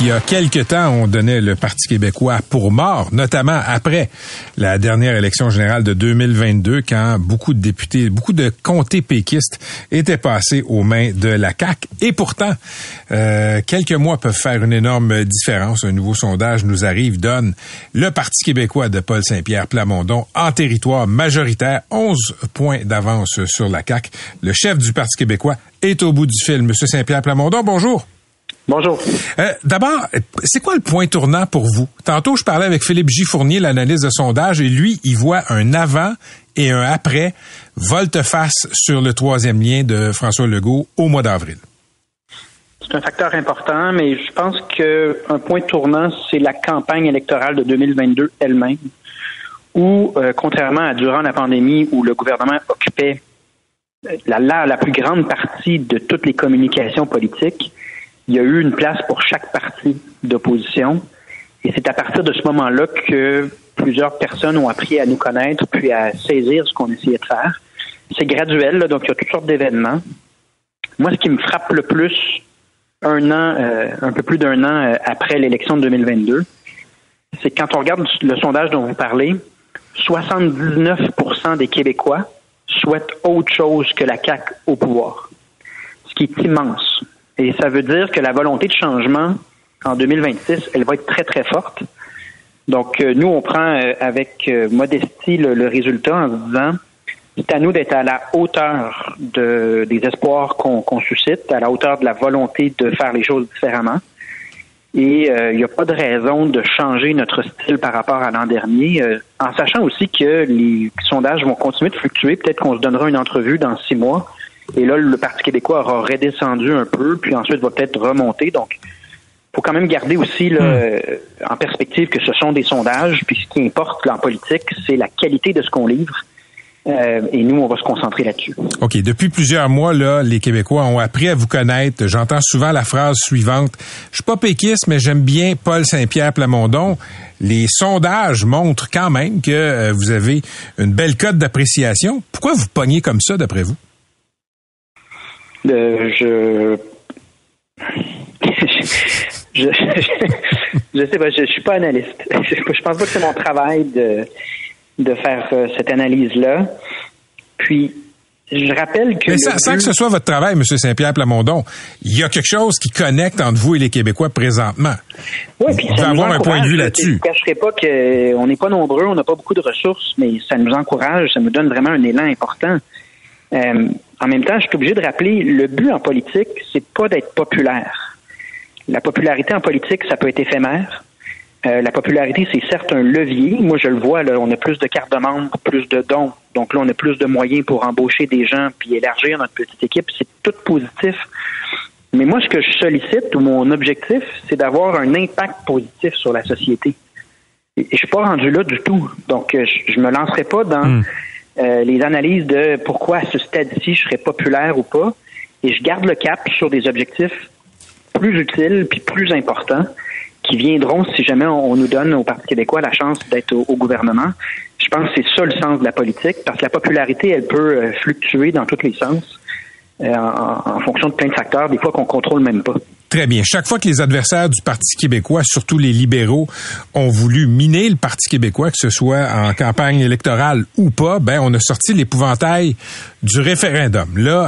Il y a quelque temps, on donnait le Parti québécois pour mort, notamment après la dernière élection générale de 2022, quand beaucoup de députés, beaucoup de comtés péquistes étaient passés aux mains de la CAQ. Et pourtant, euh, quelques mois peuvent faire une énorme différence. Un nouveau sondage nous arrive, donne le Parti québécois de Paul Saint-Pierre Plamondon en territoire majoritaire, 11 points d'avance sur la CAQ. Le chef du Parti québécois est au bout du fil. Monsieur Saint-Pierre Plamondon, bonjour. Bonjour. Euh, D'abord, c'est quoi le point tournant pour vous? Tantôt, je parlais avec Philippe J. Fournier, l'analyse de sondage, et lui, il voit un avant et un après volte-face sur le troisième lien de François Legault au mois d'avril. C'est un facteur important, mais je pense qu'un point tournant, c'est la campagne électorale de 2022 elle-même, où, euh, contrairement à durant la pandémie, où le gouvernement occupait la, la, la plus grande partie de toutes les communications politiques, il y a eu une place pour chaque parti d'opposition. Et c'est à partir de ce moment-là que plusieurs personnes ont appris à nous connaître, puis à saisir ce qu'on essayait de faire. C'est graduel, là, donc il y a toutes sortes d'événements. Moi, ce qui me frappe le plus, un an, euh, un peu plus d'un an euh, après l'élection de 2022, c'est quand on regarde le sondage dont vous parlez, 79% des Québécois souhaitent autre chose que la CAQ au pouvoir, ce qui est immense. Et ça veut dire que la volonté de changement en 2026, elle va être très, très forte. Donc, euh, nous, on prend euh, avec euh, modestie le, le, résultat en se disant, c'est à nous d'être à la hauteur de, des espoirs qu'on qu'on suscite, à la hauteur de la volonté de faire les choses différemment. Et il n'y a pas de raison de changer notre style par rapport à l'an dernier, en sachant aussi que les sondages vont continuer de fluctuer. Peut-être qu'on se donnera une entrevue dans six mois et là, le Parti québécois aura redescendu un peu, puis ensuite va peut-être remonter. Donc, faut quand même garder aussi là, Hmm. en perspective que ce sont des sondages, puis ce qui importe là, en politique, c'est la qualité de ce qu'on livre. Euh, et nous, on va se concentrer là-dessus. OK. Depuis plusieurs mois, là, les Québécois ont appris à vous connaître. J'entends souvent la phrase suivante. Je suis pas péquiste, mais j'aime bien Paul Saint-Pierre Plamondon. Les sondages montrent quand même que euh, vous avez une belle cote d'appréciation. Pourquoi vous pognez comme ça, d'après vous? Euh, je... je... je sais pas, je, je suis pas analyste. Je, je pense pas que c'est mon travail de, de faire euh, cette analyse-là. Puis, je rappelle que. Mais sans, que ce soit votre travail, M. Saint-Pierre Plamondon, il y a quelque chose qui connecte entre vous et les Québécois présentement. Ouais, puis ça nous avoir un point de vue là-dessus. Je ne cacherai pas qu'on n'est pas nombreux, on n'a pas beaucoup de ressources, mais ça nous encourage, ça nous donne vraiment un élan important. Euh, en même temps, je suis obligé de rappeler, le but en politique, c'est pas d'être populaire. La popularité en politique, ça peut être éphémère. Euh, la popularité, c'est certes un levier. Moi, je le vois, là, on a plus de cartes de membres, plus de dons. Donc là, on a plus de moyens pour embaucher des gens puis élargir notre petite équipe. C'est tout positif. Mais moi, ce que je sollicite ou mon objectif, c'est d'avoir un impact positif sur la société. Et je suis pas rendu là du tout. Donc, euh, je, je me lancerai pas dans Hmm. Euh, les analyses de pourquoi à ce stade-ci je serais populaire ou pas. Et je garde le cap sur des objectifs plus utiles puis plus importants qui viendront si jamais on, nous donne au Parti québécois la chance d'être au, au gouvernement. Je pense que c'est ça le sens de la politique parce que la popularité, elle peut euh, fluctuer dans tous les sens euh, en, en fonction de plein de facteurs, des fois qu'on contrôle même pas. Très bien. Chaque fois que les adversaires du Parti québécois, surtout les libéraux, ont voulu miner le Parti québécois, que ce soit en campagne électorale ou pas, ben on a sorti l'épouvantail du référendum. Là,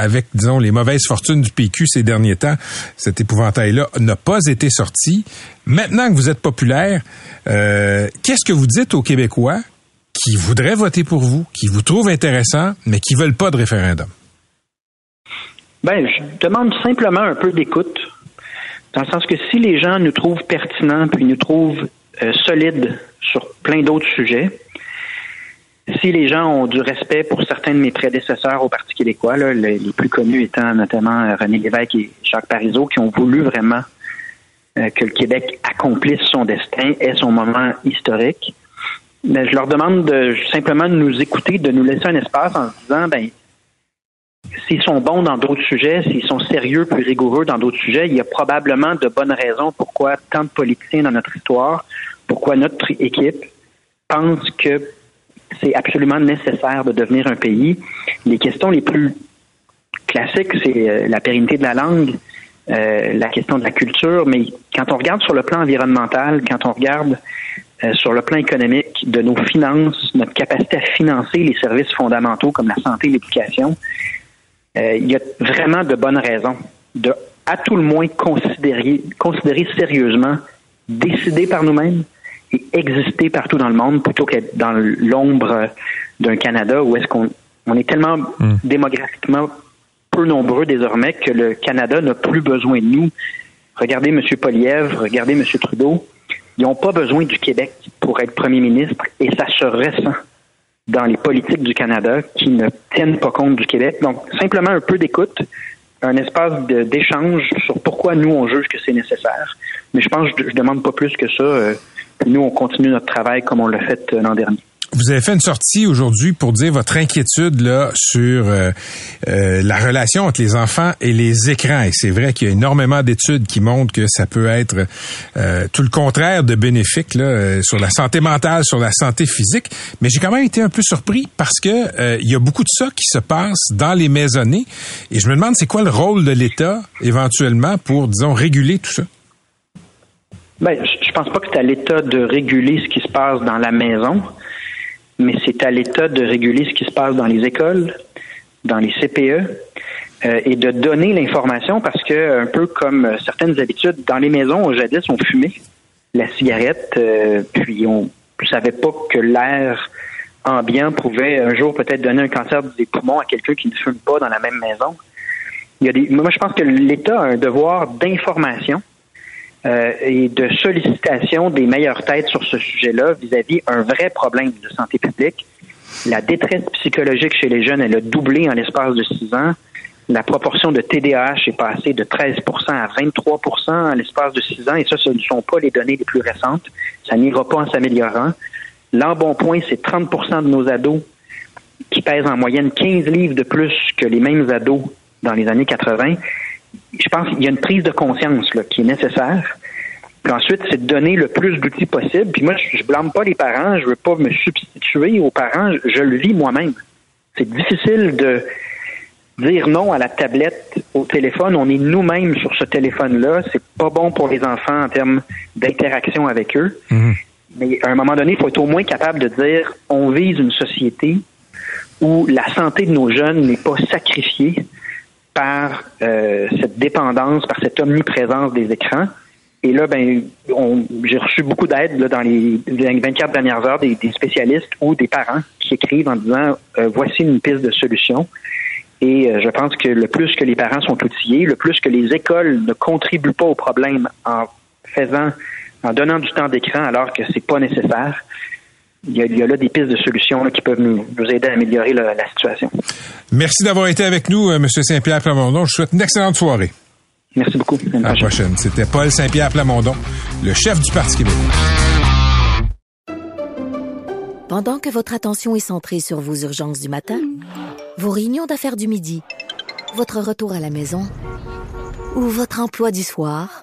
avec disons les mauvaises fortunes du PQ ces derniers temps, cet épouvantail-là n'a pas été sorti. Maintenant que vous êtes populaire, euh, qu'est-ce que vous dites aux Québécois qui voudraient voter pour vous, qui vous trouvent intéressant, mais qui veulent pas de référendum? Ben, je demande simplement un peu d'écoute, dans le sens que si les gens nous trouvent pertinents puis nous trouvent euh, solides sur plein d'autres sujets, si les gens ont du respect pour certains de mes prédécesseurs au Parti québécois, là, les, plus connus étant notamment euh, René Lévesque et Jacques Parizeau, qui ont voulu vraiment euh, que le Québec accomplisse son destin, ait son moment historique, mais je leur demande de, simplement de nous écouter, de nous laisser un espace en se disant, ben, s'ils sont bons dans d'autres sujets, s'ils sont sérieux plus rigoureux dans d'autres sujets, il y a probablement de bonnes raisons pourquoi tant de politiciens dans notre histoire, pourquoi notre équipe pense que c'est absolument nécessaire de devenir un pays. Les questions les plus classiques, c'est euh, la pérennité de la langue, euh, la question de la culture, mais quand on regarde sur le plan environnemental, quand on regarde euh, sur le plan économique de nos finances, notre capacité à financer les services fondamentaux comme la santé et l'éducation, euh, il y a vraiment de bonnes raisons de, à tout le moins, considérer, considérer sérieusement, décider par nous-mêmes et exister partout dans le monde plutôt qu'être dans l'ombre d'un Canada où est-ce qu'on on est tellement démographiquement peu nombreux désormais que le Canada n'a plus besoin de nous. Regardez M. Poliev, regardez M. Trudeau. Ils n'ont pas besoin du Québec pour être premier ministre et ça se ressent dans les politiques du Canada qui ne tiennent pas compte du Québec. Donc, simplement un peu d'écoute, un espace d'échange sur pourquoi nous, on juge que c'est nécessaire. Mais je pense que je, je demande pas plus que ça. euh, nous, on continue notre travail comme on l'a fait euh, l'an dernier. Vous avez fait une sortie aujourd'hui pour dire votre inquiétude là sur euh, euh, la relation entre les enfants et les écrans. Et c'est vrai qu'il y a énormément d'études qui montrent que ça peut être euh, tout le contraire de bénéfique là, euh, sur la santé mentale, sur la santé physique. Mais j'ai quand même été un peu surpris parce que euh, il y a beaucoup de ça qui se passe dans les maisonnées. Et je me demande c'est quoi le rôle de l'État éventuellement pour, disons, réguler tout ça? Ben, je pense pas que c'est à l'État de réguler ce qui se passe dans la maison, mais c'est à l'État de réguler ce qui se passe dans les écoles, dans les CPE, euh, et de donner l'information parce que, un peu comme certaines habitudes, dans les maisons, jadis, on fumait la cigarette, euh, puis on ne savait pas que l'air ambiant pouvait un jour peut-être donner un cancer des poumons à quelqu'un qui ne fume pas dans la même maison. Il y a des, moi, je pense que l'État a un devoir d'information euh, et de sollicitation des meilleures têtes sur ce sujet-là vis-à-vis un vrai problème de santé publique. La détresse psychologique chez les jeunes, elle a doublé en l'espace de six ans. La proportion de TDAH est passée de 13% à 23% en l'espace de six ans, et ça, ce ne sont pas les données les plus récentes. Ça n'ira pas en s'améliorant. L'embonpoint, c'est 30% de nos ados qui pèsent en moyenne 15 livres de plus que les mêmes ados dans les années 80 je pense qu'il y a une prise de conscience là, qui est nécessaire. Puis ensuite, c'est de donner le plus d'outils possible. Puis moi, je, je blâme pas les parents, je veux pas me substituer aux parents, je, je le vis moi-même. C'est difficile de dire non à la tablette, au téléphone. On est nous-mêmes sur ce téléphone-là. C'est pas bon pour les enfants en termes d'interaction avec eux. Mais à un moment donné, il faut être au moins capable de dire on vise une société où la santé de nos jeunes n'est pas sacrifiée par euh, cette dépendance, par cette omniprésence des écrans. Et là, ben, j'ai reçu beaucoup d'aide dans les 24 dernières heures des, des spécialistes ou des parents qui écrivent en disant euh, voici une piste de solution. Et euh, je pense que le plus que les parents sont outillés, le plus que les écoles ne contribuent pas au problème en faisant, en donnant du temps d'écran alors que c'est pas nécessaire, il y, a, il y a là des pistes de solutions là, qui peuvent nous, nous aider à améliorer la- la situation. Merci d'avoir été avec nous, euh, M. Saint-Pierre Plamondon. Je vous souhaite une excellente soirée. Merci beaucoup. À la prochaine. prochaine. C'était Paul Saint-Pierre Plamondon, le chef du Parti québécois. Pendant que votre attention est centrée sur vos urgences du matin, vos réunions d'affaires du midi, votre retour à la maison ou votre emploi du soir,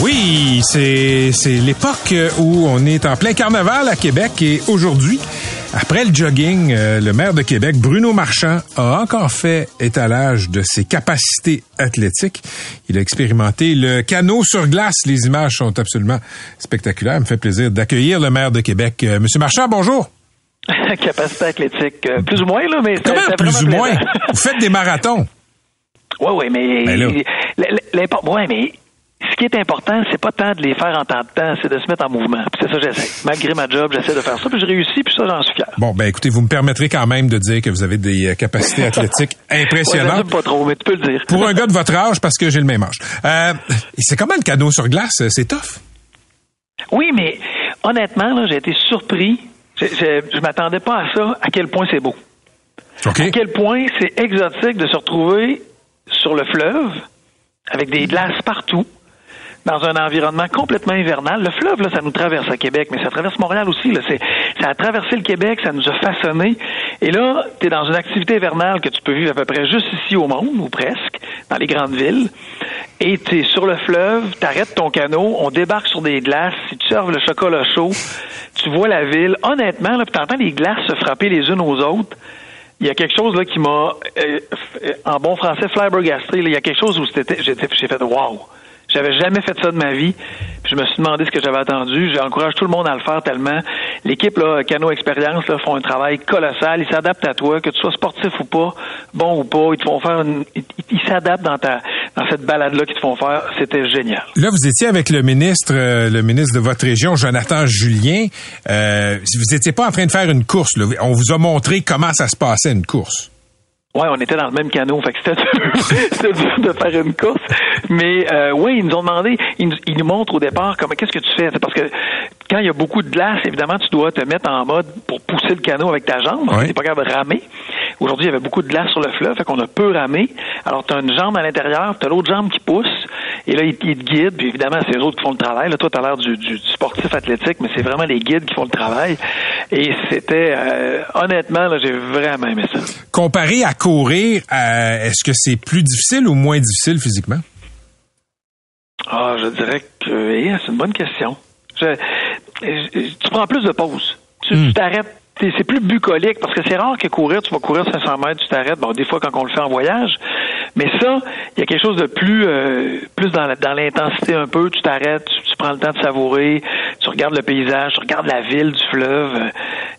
Oui, c'est c'est l'époque où on est en plein carnaval à Québec et aujourd'hui, Après le jogging, euh, le maire de Québec, Bruno Marchand, a encore fait étalage de ses capacités athlétiques. Il a expérimenté le canot sur glace. Les images sont absolument spectaculaires. Il me fait plaisir d'accueillir le maire de Québec. Euh, Monsieur Marchand, bonjour. Capacité athlétique, euh, plus ou moins, là, mais Comment c'est plus ou moins? Vous faites des marathons. Oui, oui, mais. Ben là. l- l'import- ouais, mais ce qui est important, c'est pas tant de les faire en temps de temps, c'est de se mettre en mouvement. C'est ça que j'essaie. Malgré ma job, j'essaie de faire ça, puis je réussis, puis ça, j'en suis fier. Bon, ben écoutez, vous me permettrez quand même de dire que vous avez des euh, capacités athlétiques impressionnantes. pas trop, mais tu peux le dire. Pour un gars de votre âge, parce que j'ai le même âge. Euh, c'est comment le canot sur glace? C'est tough? Oui, mais honnêtement, là, j'ai été surpris. Je, je, je m'attendais pas à ça, à quel point c'est beau. À quel point c'est exotique de se retrouver sur le fleuve avec des glaces partout dans un environnement complètement hivernal. Le fleuve, là, ça nous traverse à Québec, mais ça traverse Montréal aussi. Là. Ça a traversé le Québec, ça nous a façonné. Et là, tu es dans une activité hivernale que tu peux vivre à peu près juste ici au monde, ou presque, dans les grandes villes. Et tu es sur le fleuve, tu arrêtes ton canot, on débarque sur des glaces, tu serves le chocolat chaud, tu vois la ville. Honnêtement, là, tu entends les glaces se frapper les unes aux autres il y a quelque chose là qui m'a, euh, f- en bon français, flabbergasté. là. Il y a quelque chose où j'ai fait wow. J'avais jamais fait ça de ma vie. Puis je me suis demandé ce que j'avais attendu. J'encourage tout le monde à le faire tellement. L'équipe là, Cano Expérience là, font un travail colossal. Ils s'adaptent à toi, que tu sois sportif ou pas, bon ou pas. Ils te font faire une, ils, s'adaptent dans ta dans cette balade là qu'ils te font faire. C'était génial. Là, vous étiez avec le ministre, euh, le ministre de votre région, Jonathan Julien. Euh, vous n'étiez pas en train de faire une course. Là. On vous a montré comment ça se passait une course. Ouais, on était dans le même canot, fait que c'était dur, dur de faire une course. Mais euh, oui, ils nous ont demandé, ils nous, ils nous montrent au départ comment qu'est-ce que tu fais? Parce que quand il y a beaucoup de glace, évidemment, tu dois te mettre en mode pour pousser le canot avec ta jambe. Oui. T'es pas capable de ramer. Aujourd'hui, il y avait beaucoup de glace sur le fleuve, fait qu'on a peu ramé. Alors, tu as une jambe à l'intérieur, tu as l'autre jambe qui pousse, et là, ils, ils te guident, puis évidemment, c'est eux autres qui font le travail. Là, toi, tu as l'air du, du- du sportif athlétique, mais c'est vraiment les guides qui font le travail. Et c'était, euh, honnêtement, là, j'ai vraiment aimé ça. Comparé à courir, euh, est-ce que c'est plus difficile ou moins difficile physiquement? Ah, je dirais que eh, c'est une bonne question. Je- je- tu prends plus de pauses. Tu tu t'arrêtes. T'es- C'est plus bucolique parce que c'est rare que courir, tu vas courir 500 mètres, tu t'arrêtes. Bon, des fois quand on le fait en voyage, mais ça, il y a quelque chose de plus, euh, plus dans la- dans l'intensité un peu. Tu t'arrêtes, tu, tu prends le temps de savourer, tu regardes le paysage, tu regardes la ville, du fleuve.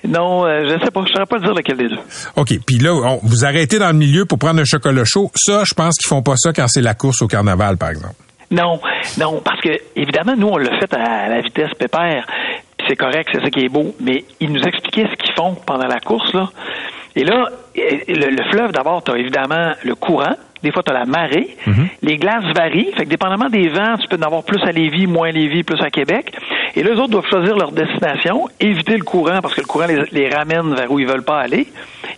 Non, euh, je sais pas, je saurais pas dire lequel des deux. OK. Puis là, on- vous arrêtez dans le milieu pour prendre un chocolat chaud. Ça, je pense qu'ils font pas ça quand c'est la course au carnaval, par exemple. Non, non, parce que évidemment, nous, on l'a fait à la vitesse pépère. C'est correct, c'est ça qui est beau. Mais ils nous expliquaient ce qu'ils font pendant la course, là. Et là, le, le fleuve, d'abord, tu as évidemment le courant. Des fois, tu as la marée. Les glaces varient. Fait que dépendamment des vents, tu peux en avoir plus à Lévis, moins à Lévis, plus à Québec. Et là, les autres doivent choisir leur destination, éviter le courant parce que le courant les, les ramène vers où ils veulent pas aller.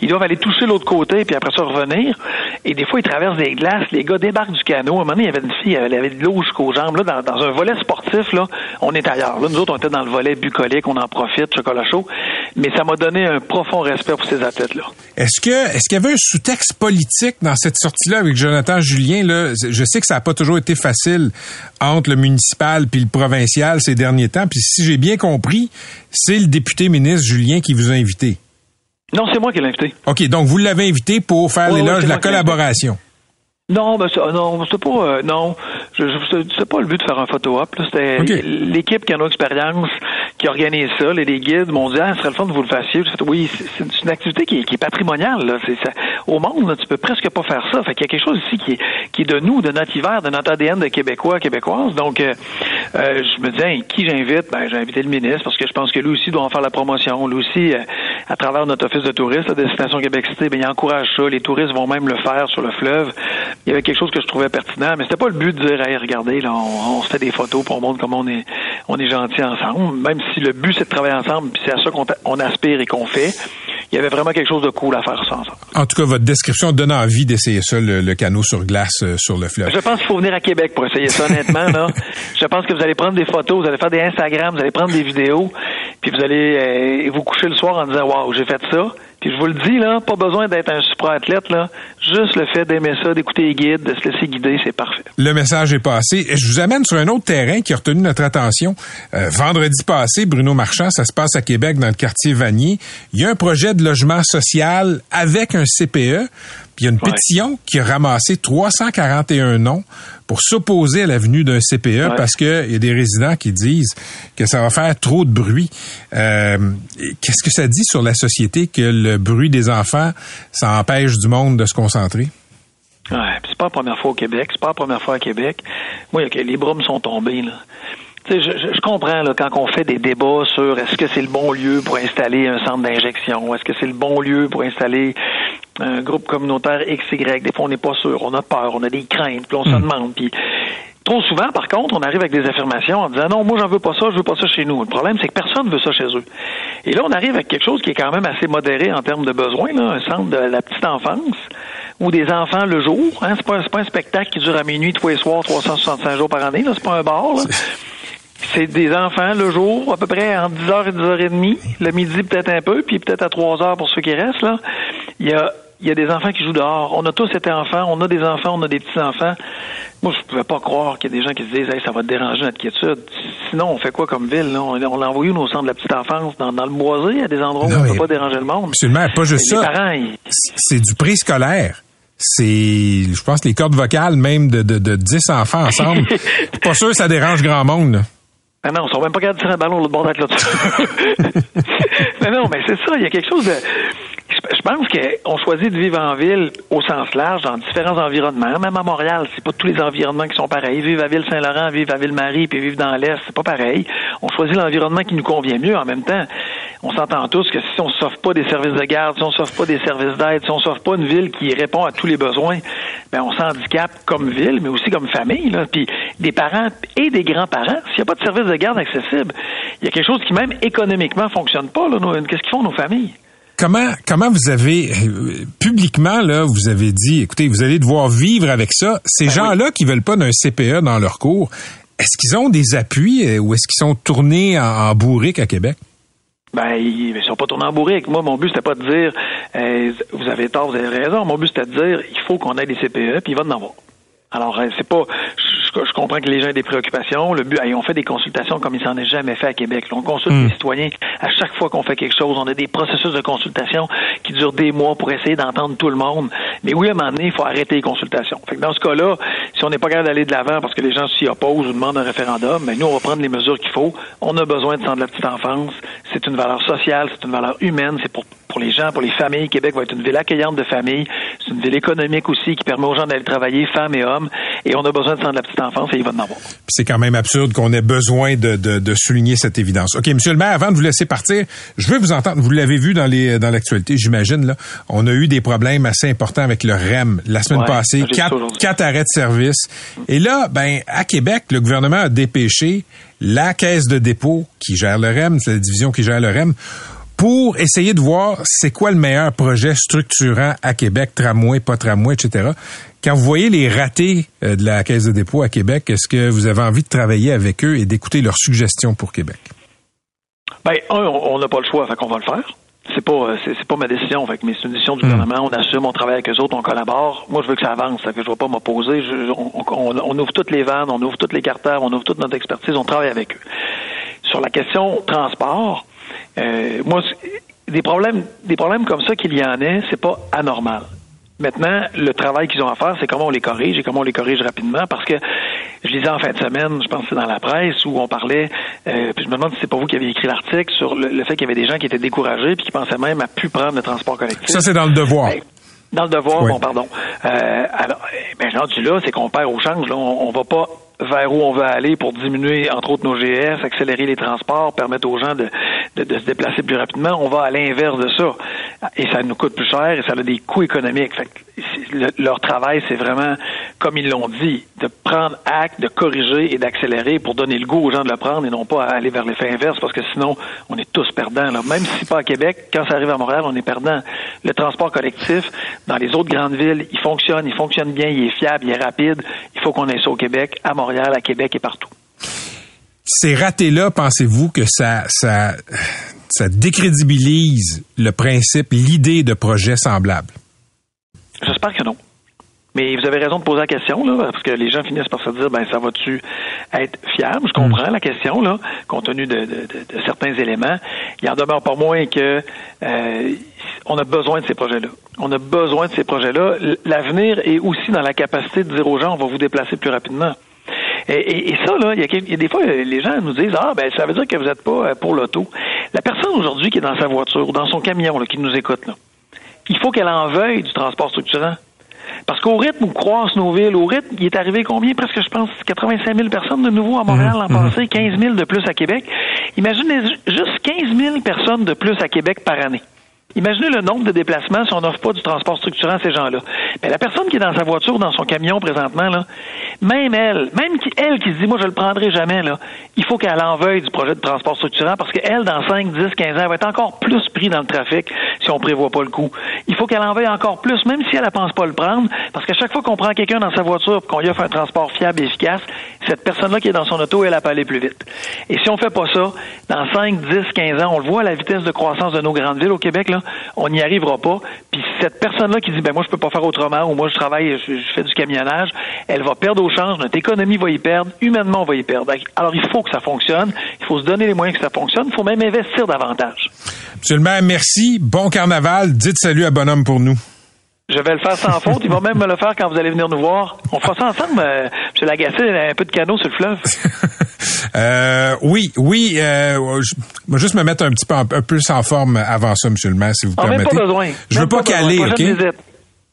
Ils doivent aller toucher l'autre côté, puis après ça revenir. Et des fois, ils traversent des glaces. Les gars débarquent du canot. À un moment donné, il y avait une fille, elle avait de l'eau jusqu'aux jambes. Là, dans, dans un volet sportif, là, on est ailleurs. Là, nous autres, on était dans le volet bucolique, on en profite, chocolat chaud. Mais ça m'a donné un profond respect pour ces athlètes-là. Est-ce que est-ce qu'il y avait un sous-texte politique dans cette sortie-là? avec Jonathan Julien? Là? Je sais que ça n'a pas toujours été facile entre le municipal puis le provincial ces derniers temps. Puis si j'ai bien compris, c'est le député ministre Julien qui vous a invité. Non, c'est moi qui l'ai invité. OK, donc vous l'avez invité pour faire l'éloge de la collaboration. Non, ben ça, non, c'est pas, euh, non, je, je, c'est- pas le but de faire un photo op. C'était l'équipe qui a nos expériences qui organise ça. Les, les guides m'ont dit, ah, ce serait le fun de vous le fassiez. Oui, c'est- une, activité qui est, qui est patrimoniale. Là. Ça, au monde, là, tu peux presque pas faire ça. Fait qu'il y a quelque chose ici qui est, qui est de nous, de notre hiver, de notre ADN de Québécois, Québécoises. Donc, euh, euh, je me disais, qui j'invite? Ben, j'ai invité le ministre parce que je pense que lui aussi doit en faire la promotion. Lui aussi, euh, à travers notre office de tourisme, la destination Québec Cité, ben, il encourage ça. Les touristes vont même le faire sur le fleuve. Il y avait quelque chose que je trouvais pertinent, mais c'était pas le but de dire, hey, regardez, là, on, on se fait des photos pour montrer comment on est, on est gentil ensemble. Même si le but c'est de travailler ensemble, puis c'est à ça qu'on on aspire et qu'on fait. Il y avait vraiment quelque chose de cool à faire ça ensemble. En tout cas, votre description donne envie d'essayer ça, le, le canot sur glace euh, sur le fleuve. Je pense qu'il faut venir à Québec pour essayer ça, honnêtement. Là. Je pense que vous allez prendre des photos, vous allez faire des Instagram, vous allez prendre des vidéos, puis vous allez euh, vous coucher le soir en disant Waouh, j'ai fait ça. Puis je vous le dis, là, pas besoin d'être un super athlète, là. Juste le fait d'aimer ça, d'écouter les guides, de se laisser guider, c'est parfait. Le message est passé. Je vous amène sur un autre terrain qui a retenu notre attention. Euh, vendredi passé, Bruno Marchand, ça se passe à Québec dans le quartier Vanier. Il y a un projet de logement social avec un CPE. Puis il y a une Ouais. pétition qui a ramassé 341 noms pour s'opposer à l'avenue d'un CPE Ouais. parce qu'il y a des résidents qui disent que ça va faire trop de bruit. Euh, Qu'est-ce que ça dit sur la société que le bruit des enfants, ça empêche du monde de se concentrer? Ouais, c'est pas la première fois au Québec, c'est pas la première fois à Québec. Moi, les bras me sont tombés, là. Tu sais, je, je- je comprends là, quand on fait des débats sur est-ce que c'est le bon lieu pour installer un centre d'injection, est-ce que c'est le bon lieu pour installer un groupe communautaire XY. Des fois, on n'est pas sûr, on a peur, on a des craintes, puis on se demande. Puis trop souvent, par contre, on arrive avec des affirmations en disant non, moi j'en veux pas ça, je veux pas ça chez nous. Le problème, c'est que personne veut ça chez eux. Et là, on arrive avec quelque chose qui est quand même assez modéré en termes de besoins, là, un centre de la petite enfance ou des enfants le jour. Hein, c'est pas, pas un spectacle qui dure à minuit tous les soirs, 365 jours par année. Là, c'est pas un bar. Là. C'est des enfants le jour, à peu près entre 10h et 10h30, le midi peut-être un peu, puis peut-être à 3h pour ceux qui restent. Là. Il y a il y a des enfants qui jouent dehors. On a tous été enfants, on a des enfants, on a des petits-enfants. Moi, je pouvais pas croire qu'il y a des gens qui se disent hey, ça va te déranger notre quiétude. Sinon, on fait quoi comme ville? Là? On, on l'a envoyé nous, au centre de la petite enfance, dans, dans le boisé, à des endroits Non, où on mais- peut pas déranger le monde? Monsieur le maire, pas juste ça. ils- c'est du préscolaire. C'est, je pense, les cordes vocales même de, de, de 10 enfants ensemble. Je suis pas sûr que ça dérange grand monde. Ah non, ils sont même pas capables de tirer un ballon l'autre bord d'être là-dessus. mais non, mais c'est ça, il y a quelque chose de... Je pense qu'on choisit de vivre en ville au sens large, dans différents environnements. Même à Montréal, c'est pas tous les environnements qui sont pareils. Vivre à Ville-Saint-Laurent, vivre à Ville-Marie, puis vivre dans l'Est, c'est pas pareil. On choisit l'environnement qui nous convient mieux. En même temps, on s'entend tous que si on s'offre pas des services de garde, si on s'offre pas des services d'aide, si on s'offre pas une ville qui répond à tous les besoins, ben on s'handicape comme ville, mais aussi comme famille. Là. Puis des parents et des grands-parents, s'il n'y a pas de service de garde accessible, il y a quelque chose qui même économiquement fonctionne pas. Qu'est-ce qu'ils font nos familles? Comment, comment vous avez, euh, publiquement, là, vous avez dit, écoutez, vous allez devoir vivre avec ça. Ces gens-là qui veulent pas d'un CPE dans leur cours, est-ce qu'ils ont des appuis euh, ou est-ce qu'ils sont tournés en, en bourrique à Québec? Ben, ils ne sont pas tournés en bourrique. Moi, mon but, c'était pas de dire euh, vous avez tort, vous avez raison. Mon but, c'était de dire il faut qu'on ait des CPE, puis il va en avoir. Alors, euh, c'est pas. Je, je comprends que les gens aient des préoccupations. Le but, on fait des consultations comme il s'en est jamais fait à Québec. On consulte les citoyens à chaque fois qu'on fait quelque chose. On a des processus de consultation qui durent des mois pour essayer d'entendre tout le monde. Mais oui, à un moment donné, il faut arrêter les consultations. Fait que dans ce cas-là, si on n'est pas capable d'aller de l'avant parce que les gens s'y opposent ou demandent un référendum, ben nous, on va prendre les mesures qu'il faut. On a besoin de centre de la petite enfance. C'est une valeur sociale, c'est une valeur humaine, c'est pour pour les gens, pour les familles. Québec va être une ville accueillante de familles. C'est une ville économique aussi qui permet aux gens d'aller travailler, femmes et hommes. Et on a besoin de centre de la petite enfance et il va en avoir. C'est quand même absurde qu'on ait besoin de, de, de souligner cette évidence. OK, Monsieur le maire, avant de vous laisser partir, je veux vous entendre. Vous l'avez vu dans les dans l'actualité, j'imagine. Là, on a eu des problèmes assez importants avec le REM la semaine Ouais, passée. Quatre, quatre arrêts de service. Et là, ben à Québec, le gouvernement a dépêché la caisse de dépôt qui gère le REM, c'est la division qui gère le REM, pour essayer de voir c'est quoi le meilleur projet structurant à Québec, tramway, pas tramway, etc. Quand vous voyez les ratés euh, de la Caisse de dépôt à Québec, est-ce que vous avez envie de travailler avec eux et d'écouter leurs suggestions pour Québec? Ben, un, on n'a pas le choix, fait qu'on va le faire. C'est pas, euh, c'est, pas ma décision, fait que, mais c'est une décision du gouvernement. On assume, on travaille avec eux autres, on collabore. Moi, je veux que ça avance, fait que je ne vais pas m'opposer. On, on- on ouvre toutes les vannes, on ouvre toutes les carters, on ouvre toute notre expertise, on travaille avec eux. Sur la question transport, euh, moi, des problèmes, des problèmes comme ça qu'il y en ait, c'est pas anormal. Maintenant, le travail qu'ils ont à faire, c'est comment on les corrige et comment on les corrige rapidement parce que je lisais en fin de semaine, je pense que c'est dans la presse où on parlait, euh, puis je me demande si c'est pas vous qui avez écrit l'article sur le, le fait qu'il y avait des gens qui étaient découragés puis qui pensaient même à plus prendre le transport collectif. Ça, c'est dans le devoir. Ben, dans le devoir, Oui. bon, pardon. Euh, alors, eh, ben, rendu là, c'est qu'on perd au change. Là. On, on va pas vers où on veut aller pour diminuer, entre autres, nos GS, accélérer les transports, permettre aux gens de, de, de se déplacer plus rapidement. On va à l'inverse de ça. Et ça nous coûte plus cher et ça a des coûts économiques. Fait que leur travail, c'est vraiment, comme ils l'ont dit, de prendre acte, de corriger et d'accélérer pour donner le goût aux gens de le prendre et non pas aller vers l'effet inverse parce que sinon, on est tous perdants. Là. Même si pas à Québec, quand ça arrive à Montréal, on est perdant. Le transport collectif, dans les autres grandes villes, il fonctionne, il fonctionne bien, il est fiable, il est rapide. Il faut qu'on ait ça au Québec, à Montréal, à Québec et partout. Ces ratés-là, pensez-vous que ça, ça, ça décrédibilise le principe, l'idée de projet semblable? J'espère que non. Mais vous avez raison de poser la question, là, parce que les gens finissent par se dire, ben, ça va-tu être fiable? Je comprends la question, là, compte tenu de, de- de- de certains éléments. Il en demeure pas moins que euh, on a besoin de ces projets-là. On a besoin de ces projets-là. L'avenir est aussi dans la capacité de dire aux gens, on va vous déplacer plus rapidement. Et, et- et ça, là, il y, a, y des fois, les gens nous disent Ah, ben, ça veut dire que vous n'êtes pas euh, pour l'auto. La personne aujourd'hui qui est dans sa voiture ou dans son camion, là, qui nous écoute, là, il faut qu'elle en veuille du transport structurant. Parce qu'au rythme où croissent nos villes, au rythme, il est arrivé combien? Presque, je pense, 85 000 personnes de nouveau à Montréal l'an passé, 15 000 de plus à Québec. Imaginez ju- juste 15 000 personnes de plus à Québec par année. Imaginez le nombre de déplacements si on n'offre pas du transport structurant à ces gens-là. Mais la personne qui est dans sa voiture, dans son camion présentement, là, même elle, même qui, elle qui se dit, moi, je le prendrai jamais, là, il faut qu'elle en veuille du projet de transport structurant parce qu'elle, dans 5, 10, 15 ans, elle va être encore plus pris dans le trafic si on prévoit pas le coup. Il faut qu'elle en veuille encore plus, même si elle ne pense pas le prendre, parce qu'à chaque fois qu'on prend quelqu'un dans sa voiture et qu'on lui offre un transport fiable et efficace, cette personne-là qui est dans son auto, elle, elle peut aller plus vite. Et si on fait pas ça, dans 5, 10, 15 ans, on le voit à la vitesse de croissance de nos grandes villes au Québec, là, on n'y arrivera pas. Puis cette personne-là qui dit, ben moi, je peux pas faire autrement, ou moi, je travaille, je, je fais du camionnage, elle va perdre au change, notre économie va y perdre, humainement, on va y perdre. Alors, il faut que ça fonctionne, il faut se donner les moyens que ça fonctionne, il faut même investir davantage. Monsieur le maire, merci. Bon carnaval. Dites salut à Bonhomme pour nous. Je vais le faire sans faute. Il va même me le faire quand vous allez venir nous voir. On fera ça ensemble, euh, M. Lagacé, un peu de canot sur le fleuve. Euh, oui, oui. Euh, je juste me mettre un petit peu en- un peu en forme avant ça, Monsieur le maire, si vous Ah, même permettez. pas besoin. Je veux pas, besoin. caler, OK? visite.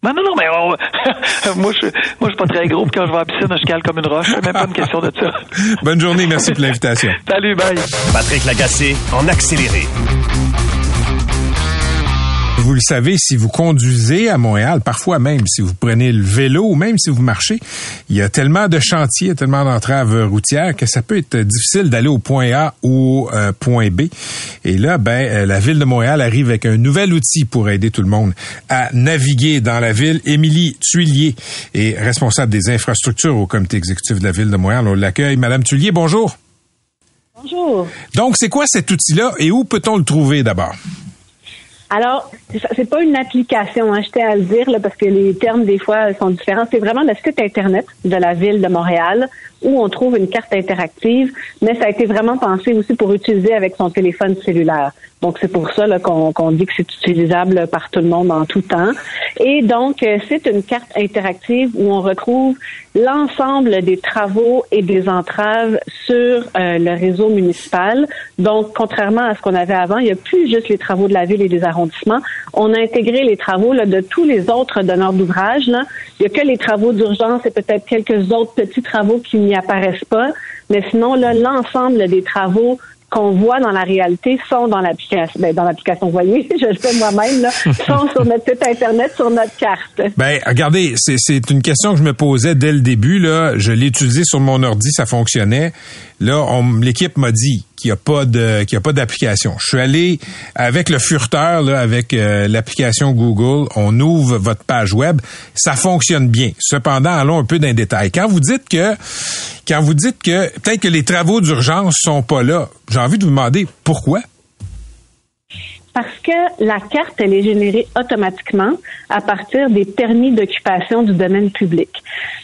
Non, non, non, mais on- moi, je, moi, je suis pas très gros, puis quand je vais à la piscine, je cale comme une roche. C'est même pas une question de ça. Bonne journée, merci pour l'invitation. Salut, bye. Patrick Lagacé en accéléré. Vous le savez, si vous conduisez à Montréal, parfois même si vous prenez le vélo ou même si vous marchez, il y a tellement de chantiers, tellement d'entraves routières que ça peut être difficile d'aller au point A ou au euh, point B. Et là, ben, euh, la ville de Montréal arrive avec un nouvel outil pour aider tout le monde à naviguer dans la ville. Émilie Tuillier est responsable des infrastructures au comité exécutif de la ville de Montréal. On l'accueille. Madame Tuillier, bonjour. Bonjour. Donc, c'est quoi cet outil-là et où peut-on le trouver d'abord? Alors, c'est- pas une application, hein, tiens à le dire, là, parce que les termes, des fois, sont différents. C'est vraiment le site Internet de la ville de Montréal où on trouve une carte interactive, mais ça a été vraiment pensé aussi pour utiliser avec son téléphone cellulaire. Donc, c'est pour ça qu'on qu'on dit que c'est utilisable par tout le monde en tout temps. Et donc, euh, c'est une carte interactive où on retrouve l'ensemble des travaux et des entraves sur euh, le réseau municipal. Donc, contrairement à ce qu'on avait avant, il n'y a plus juste les travaux de la ville et des arrondissements. On a intégré les travaux là, de tous les autres donneurs d'ouvrage. Il n'y a que les travaux d'urgence et peut-être quelques autres petits travaux qui n'y apparaissent pas. Mais sinon, là, l'ensemble des travaux qu'on voit dans la réalité sont dans l'application. Ben, dans l'application, vous voyez, je le fais moi-même, là, sont sur notre site Internet, sur notre carte. Ben, regardez, c'est, une question que je me posais dès le début. Là, je l'ai sur mon ordi, ça fonctionnait. Là, l'équipe m'a dit qu'il n'y a pas de, qu'il a pas d'application. Je suis allé avec le furteur, avec euh, l'application Google. On ouvre votre page web, ça fonctionne bien. Cependant, allons un peu dans les détails. Quand vous dites que, quand vous dites que peut-être que les travaux d'urgence sont pas là, j'ai envie de vous demander pourquoi? Parce que la carte, elle est générée automatiquement à partir des permis d'occupation du domaine public.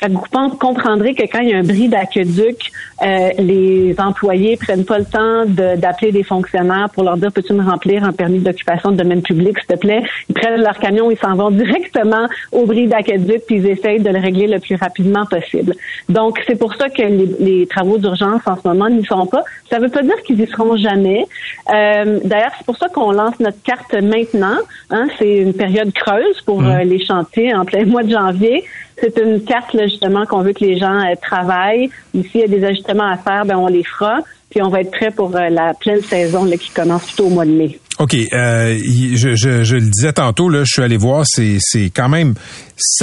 Vous comprendrez que quand il y a un bris d'aqueduc, euh, les employés prennent pas le temps de- d'appeler des fonctionnaires pour leur dire peux-tu me remplir un permis d'occupation de domaine public, s'il te plaît? Ils prennent leur camion, ils s'en vont directement au bris d'aqueduc puis ils essayent de le régler le plus rapidement possible. Donc c'est pour ça que les, les travaux d'urgence en ce moment n'y sont pas. Ça veut pas dire qu'ils y seront jamais. Euh, D'ailleurs, c'est pour ça qu'on lance notre carte maintenant. Hein, c'est une période creuse pour euh, les chantiers en plein mois de janvier. C'est une carte là, justement qu'on veut que les gens euh, travaillent. Ici, il y a des ajustements à faire, ben on les fera. Puis on va être prêt pour euh, la pleine saison qui commence plutôt au mois de mai. OK, euh, je, je, je le disais tantôt, là, je suis allé voir, c'est, c'est quand même,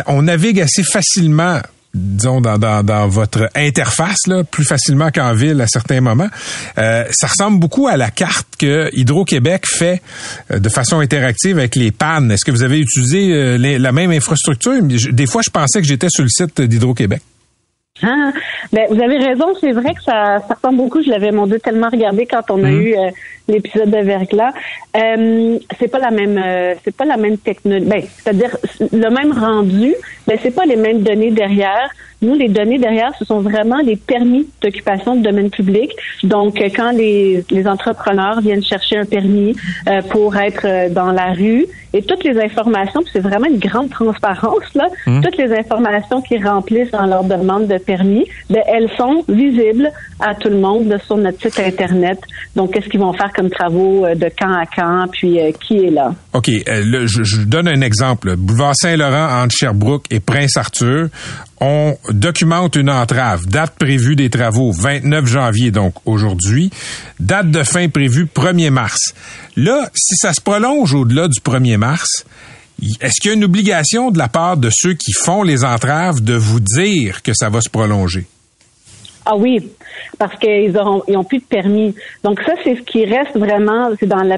on navigue assez facilement, disons, dans, votre interface, là, plus facilement qu'en ville à certains moments. Euh, ça ressemble beaucoup à la carte que Hydro-Québec fait euh, de façon interactive avec les pannes. Est-ce que vous avez utilisé euh, la même infrastructure? Des fois, je pensais que j'étais sur le site d'Hydro-Québec. Ah, ben, vous avez raison, c'est vrai que ça, ça ressemble beaucoup. Je l'avais mon Dieu tellement regardé quand on a Mhm. eu euh, l'épisode de Verglas. Euh, c'est pas la même, euh, c'est pas la même technologie. Ben, c'est-à-dire le même rendu, mais c'est pas les mêmes données derrière. Nous, les données derrière, ce sont vraiment les permis d'occupation de domaine public. Donc, euh, quand les, les entrepreneurs viennent chercher un permis euh, pour être euh, dans la rue, et toutes les informations, puis c'est vraiment une grande transparence là, toutes les informations qu'ils remplissent dans leur demande de permis, ben, elles sont visibles à tout le monde là, sur notre site internet. Donc, qu'est-ce qu'ils vont faire comme travaux euh, de camp à camp, puis euh, qui est là? OK, euh, je, je donne un exemple. Boulevard Saint-Laurent entre Sherbrooke et Prince-Arthur, on documente une entrave. Date prévue des travaux, 29 janvier, donc aujourd'hui. Date de fin prévue, 1er mars. Là, si ça se prolonge au-delà du 1er mars, est-ce qu'il y a une obligation de la part de ceux qui font les entraves de vous dire que ça va se prolonger? Ah oui, parce qu'ils auront ils ont plus de permis. Donc ça c'est ce qui reste vraiment c'est dans la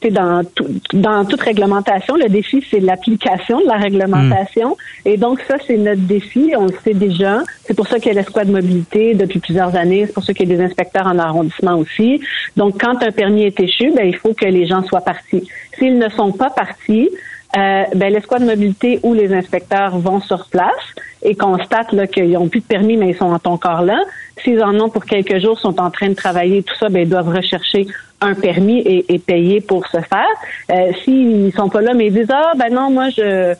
c'est dans tout- dans toute réglementation le défi c'est l'application de la réglementation et donc ça c'est notre défi, on le sait déjà. C'est pour ça qu'il y a l'escouade mobilité depuis plusieurs années, c'est pour ça qu'il y a des inspecteurs en arrondissement aussi. Donc quand un permis est échu, ben il faut que les gens soient partis. S'ils ne sont pas partis, euh, ben, l'escouade mobilité ou les inspecteurs vont sur place et constatent là, qu'ils n'ont plus de permis, mais ils sont encore là. S'ils en ont pour quelques jours, sont en train de travailler, tout ça, ben, ils doivent rechercher un permis et, payer pour se faire. Euh, S'ils sont pas là, mais ils disent Ah ben non, moi je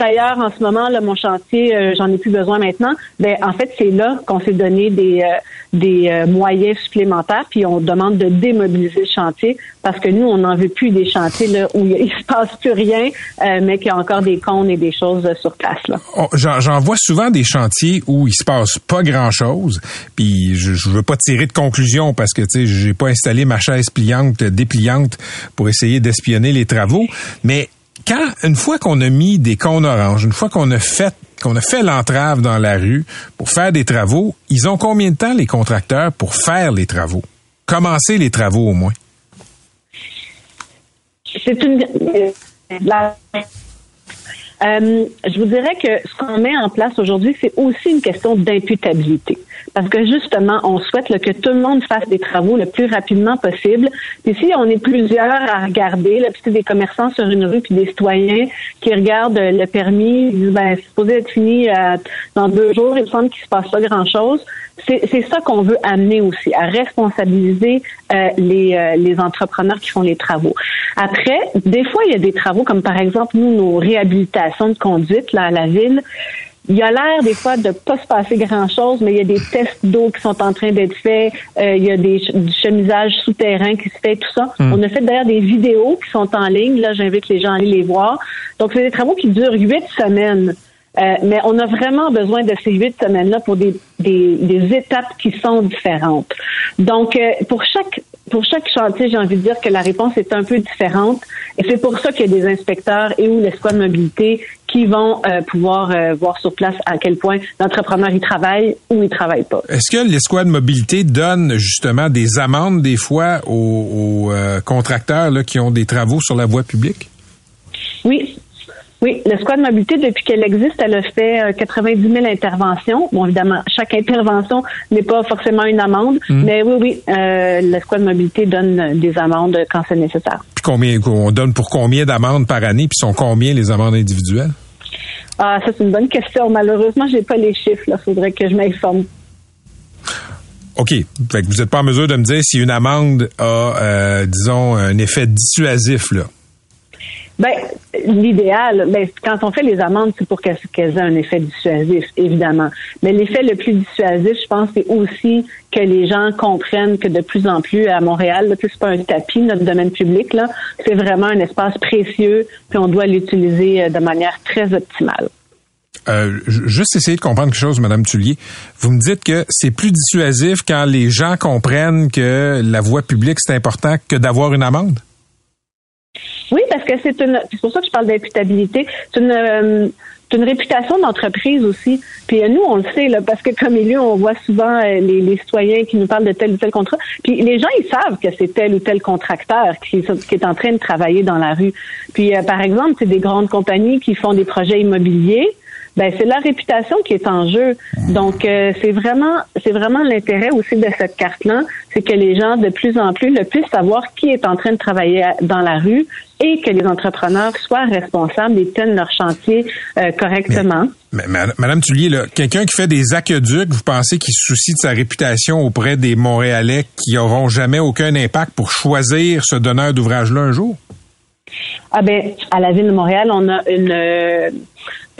ailleurs en ce moment, là, mon chantier, euh, j'en ai plus besoin maintenant. Ben, en fait, c'est là qu'on s'est donné des, euh, des euh, moyens supplémentaires, puis on demande de démobiliser le chantier parce que nous, on n'en veut plus des chantiers là, où il se passe plus rien, euh, mais qu'il y a encore des cônes et des choses euh, sur place. Là. J'en vois souvent des chantiers où il se passe pas grand chose. Puis je, je veux pas tirer de conclusion parce que tu sais j'ai pas installé ma chaise pliante dépliante pour essayer d'espionner les travaux. Mais quand une fois qu'on a mis des cônes oranges, une fois qu'on a fait qu'on a fait l'entrave dans la rue pour faire des travaux, ils ont combien de temps les contracteurs pour faire les travaux, commencer les travaux au moins? C'est une euh, Euh, je vous dirais que ce qu'on met en place aujourd'hui, c'est aussi une question d'imputabilité. Parce que justement, on souhaite là, que tout le monde fasse des travaux le plus rapidement possible. Puis si on est plusieurs à regarder, là, puis c'est des commerçants sur une rue, puis des citoyens qui regardent le permis, ils disent, ben, c'est supposé être fini euh, dans deux jours, il me semble qu'il se passe pas grand-chose. C'est ça qu'on veut amener aussi, à responsabiliser euh, les, euh, les entrepreneurs qui font les travaux. Après, des fois, il y a des travaux comme par exemple, nous, nos réhabilitations de conduite là, à la ville. Il y a l'air des fois de pas se passer grand-chose, mais il y a des tests d'eau qui sont en train d'être faits. euh, il y a des du chemisage souterrain qui se fait, tout ça. On a fait d'ailleurs des vidéos qui sont en ligne. Là, j'invite les gens à aller les voir. Donc, c'est des travaux qui durent huit semaines. Euh, mais on a vraiment besoin de ces huit semaines-là pour des, des, des étapes qui sont différentes. Donc, euh, pour chaque pour chaque chantier, j'ai envie de dire que la réponse est un peu différente. Et c'est pour ça qu'il y a des inspecteurs et ou l'escouade mobilité qui vont euh, pouvoir voir sur place à quel point l'entrepreneur y travaille ou il travaille pas. Est-ce que l'escouade mobilité donne justement des amendes des fois aux, aux, contracteurs là, qui ont des travaux sur la voie publique? Oui. Oui, le squad mobilité, depuis qu'elle existe, elle a fait euh, 90 000 interventions. Bon, évidemment, chaque intervention n'est pas forcément une amende, mais oui, oui, euh, le squad mobilité donne euh, des amendes quand c'est nécessaire. Puis combien on donne pour combien d'amendes par année? Puis sont combien les amendes individuelles? Ah, ça c'est une bonne question. Malheureusement, j'ai pas les chiffres. Là, faudrait que je m'informe. OK. Fait que vous n'êtes pas en mesure de me dire si une amende a, euh, disons, un effet dissuasif, là. Ben, l'idéal, ben, quand on fait les amendes, c'est pour qu'elles aient un effet dissuasif, évidemment. Mais l'effet le plus dissuasif, je pense, c'est aussi que les gens comprennent que de plus en plus à Montréal, c'est pas un tapis, notre domaine public, là, c'est vraiment un espace précieux, puis on doit l'utiliser euh, de manière très optimale. Euh, ju- juste essayer de comprendre quelque chose, Madame Tullier. Vous me dites que c'est plus dissuasif quand les gens comprennent que la voie publique, c'est important que d'avoir une amende? Oui, parce que c'est une. C'est pour ça que je parle d'imputabilité. C'est une. euh, c'est une réputation d'entreprise aussi. Puis euh, nous, on le sait, là, parce que comme élu, on voit souvent euh, les, citoyens qui nous parlent de tel ou tel contrat. Puis les gens, ils savent que c'est tel ou tel contracteur qui, qui est en train de travailler dans la rue. Puis euh, par exemple, c'est des grandes compagnies qui font des projets immobiliers. Ben c'est la réputation qui est en jeu. Donc euh, c'est vraiment c'est vraiment l'intérêt aussi de cette carte-là, c'est que les gens de plus en plus le puissent savoir qui est en train de travailler dans la rue et que les entrepreneurs soient responsables et tiennent leur chantier euh, correctement. Mais, Madame Tullier, quelqu'un qui fait des aqueducs, vous pensez qu'il soucie de sa réputation auprès des Montréalais qui auront jamais aucun impact pour choisir ce donneur d'ouvrage-là un jour? Ah ben, à la ville de Montréal, on a une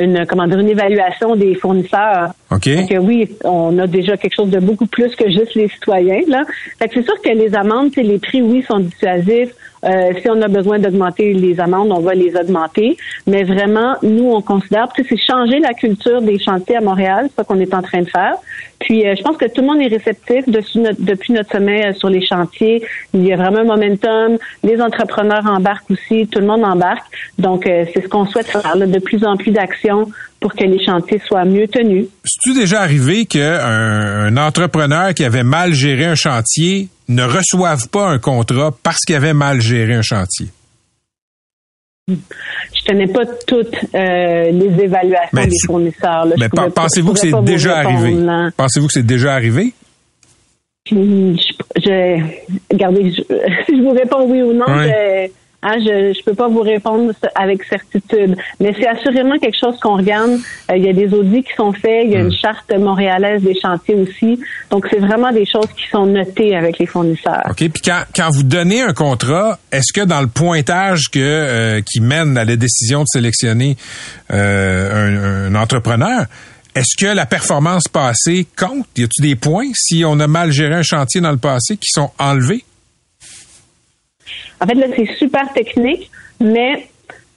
une comment dire une évaluation des fournisseurs. OK. Donc oui, on a déjà quelque chose de beaucoup plus que juste les citoyens là. Fait que c'est sûr que les amendes, les prix oui sont dissuasifs. Euh, si on a besoin d'augmenter les amendes, on va les augmenter. Mais vraiment, nous, on considère que c'est changer la culture des chantiers à Montréal, c'est ça qu'on est en train de faire. Puis, euh, je pense que tout le monde est réceptif depuis notre sommet euh, sur les chantiers. Il y a vraiment un momentum. Les entrepreneurs embarquent aussi. Tout le monde embarque. Donc, c'est ce qu'on souhaite faire, de plus en plus d'actions pour que les chantiers soient mieux tenus. C'est-tu déjà arrivé qu'un un entrepreneur qui avait mal géré un chantier ne reçoive pas un contrat parce qu'il avait mal géré un chantier? Je connais pas toutes euh, les évaluations des fournisseurs. mais pensez-vous que c'est déjà arrivé? Pensez-vous que c'est déjà arrivé? Je, regardez, si je vous réponds oui ou non, je, Hein, je ne peux pas vous répondre avec certitude, mais c'est assurément quelque chose qu'on regarde. Euh, il y a des audits qui sont faits, il y a une hmm. charte montréalaise des chantiers aussi. Donc, c'est vraiment des choses qui sont notées avec les fournisseurs. OK. Puis quand, quand vous donnez un contrat, est-ce que dans le pointage que euh, qui mène à la décision de sélectionner euh, un, un entrepreneur, est-ce que la performance passée compte? Y a-t-il des points si on a mal géré un chantier dans le passé qui sont enlevés? En fait, là, c'est super technique, mais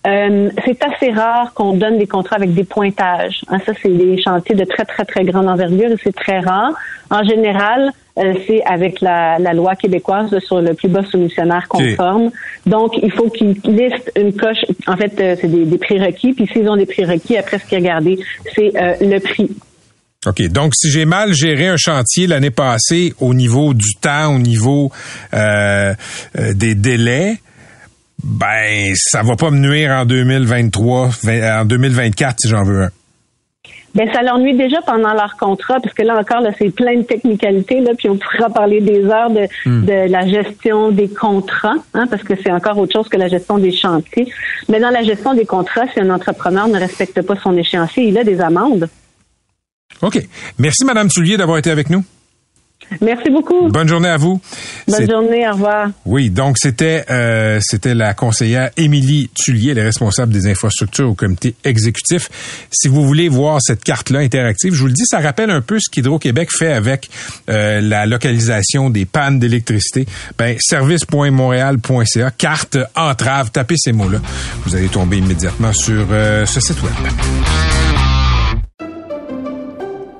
euh, c'est assez rare qu'on donne des contrats avec des pointages. Hein, ça, c'est des chantiers de très, très, très grande envergure et c'est très rare. En général, euh, c'est avec la, loi québécoise sur le plus bas soumissionnaire conforme. Donc, il faut qu'ils listent une coche. En fait, euh, c'est des, des prérequis. Puis s'ils ont des prérequis, après, ce qui est regardé, c'est le prix. OK. Donc, si j'ai mal géré un chantier l'année passée au niveau du temps, au niveau euh, euh, des délais, ben, ça va pas me nuire en 2023, en 2024 si j'en veux un. Ben, ça leur nuit déjà pendant leur contrat, parce que là encore, là, c'est plein de technicalités, là, puis on pourra parler des heures de, hmm. de la gestion des contrats, hein, parce que c'est encore autre chose que la gestion des chantiers. Mais dans la gestion des contrats, si un entrepreneur ne respecte pas son échéancier, il a des amendes. OK. Merci, Madame Soulier, d'avoir été avec nous. Merci beaucoup. Bonne journée à vous. Bonne journée, au revoir. Oui, donc c'était euh, c'était la conseillère Émilie Tullier, elle est responsable des infrastructures au comité exécutif. Si vous voulez voir cette carte-là interactive, je vous le dis, ça rappelle un peu ce qu'Hydro-Québec fait avec euh, la localisation des pannes d'électricité. Ben, service.montréal.ca, carte entrave, tapez ces mots-là. Vous allez tomber immédiatement sur euh, ce site web.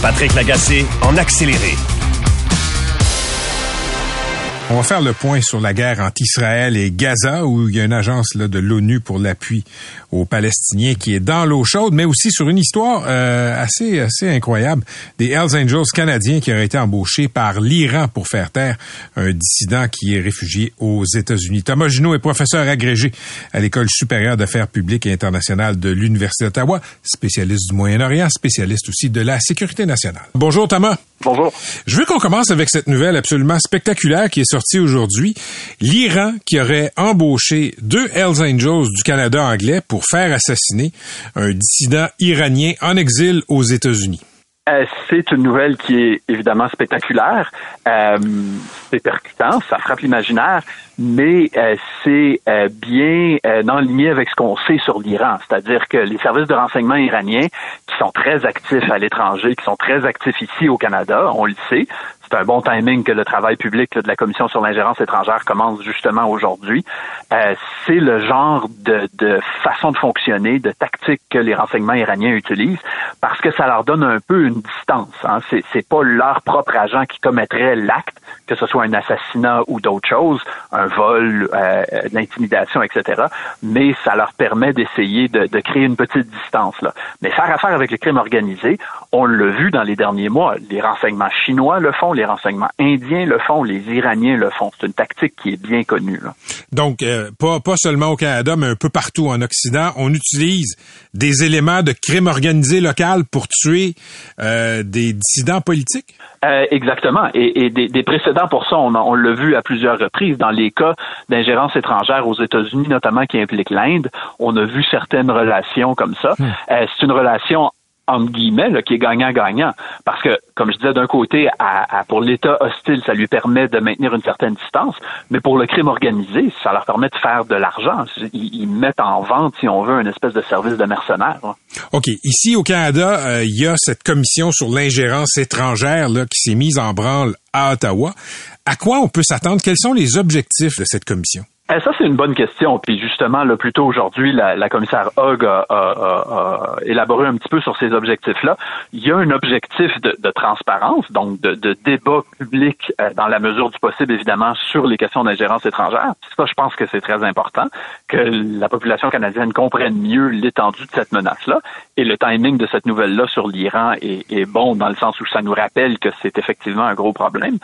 Patrick Lagacé en accéléré. On va faire le point sur la guerre entre Israël et Gaza, où il y a une agence de l'ONU pour l'appui aux Palestiniens qui est dans l'eau chaude, mais aussi sur une histoire euh, assez assez incroyable des Hells Angels canadiens qui auraient été embauchés par l'Iran pour faire taire un dissident qui est réfugié aux États-Unis. Thomas Junot est professeur agrégé à l'École supérieure d'affaires publiques et internationales de l'Université d'Ottawa, spécialiste du Moyen-Orient, spécialiste aussi de la sécurité nationale. Bonjour Thomas. Bonjour. Je veux qu'on commence avec cette nouvelle absolument spectaculaire qui est sortie aujourd'hui. L'Iran qui aurait embauché deux Hells Angels du Canada anglais pour faire assassiner un dissident iranien en exil aux États-Unis. Euh, c'est une nouvelle qui est évidemment spectaculaire. Euh, c'est percutant, ça frappe l'imaginaire. mais euh, c'est euh, bien en ligne avec ce qu'on sait sur l'Iran, c'est-à-dire que les services de renseignement iraniens, qui sont très actifs à l'étranger, qui sont très actifs ici au Canada, on le sait, c'est un bon timing que le travail public de la Commission sur l'ingérence étrangère commence justement aujourd'hui. Euh, c'est le genre de, de, façon de fonctionner, de tactique que les renseignements iraniens utilisent, parce que ça leur donne un peu une distance. Hein. C'est, c'est pas leur propre agent qui commettrait l'acte, que ce soit un assassinat ou d'autres choses, un vol, euh, l'intimidation, etc. Mais ça leur permet d'essayer de, de créer une petite distance. Là. Mais faire affaire avec le crime organisé, on l'a vu dans les derniers mois. Les renseignements chinois le font, les renseignements indiens le font, les Iraniens le font. C'est une tactique qui est bien connue. Là. Donc, euh, pas, pas seulement au Canada, mais un peu partout en Occident, on utilise des éléments de crime organisé local pour tuer euh, des dissidents politiques? Euh, exactement. Et, et des, des, précédents pour ça, on, on l'a vu à plusieurs reprises. Dans les cas d'ingérence étrangère aux États-Unis, notamment qui implique l'Inde, on a vu certaines relations comme ça. Hmm. Euh, c'est une relation entre guillemets, là, qui est gagnant-gagnant. Parce que, comme je disais, d'un côté, pour l'État hostile, ça lui permet de maintenir une certaine distance, mais pour le crime organisé, ça leur permet de faire de l'argent. Ils, mettent en vente, si on veut, une espèce de service de mercenaires. Là. OK. Ici, au Canada, euh, il y a cette commission sur l'ingérence étrangère là, qui s'est mise en branle à Ottawa. À quoi on peut s'attendre? Quels sont les objectifs de cette commission? Eh, ça, c'est une bonne question. Puis justement, là, plus tôt aujourd'hui, la, la, commissaire Hogg a, a, a, élaboré un petit peu sur ces objectifs-là. Il y a un objectif de, de transparence, donc de, de, débat public euh, dans la mesure du possible, évidemment, sur les questions d'ingérence étrangère. Ça, je pense que c'est très important, que la population canadienne comprenne mieux l'étendue de cette menace-là. Et le timing de cette nouvelle-là sur l'Iran est, est bon dans le sens où ça nous rappelle que c'est effectivement un gros problème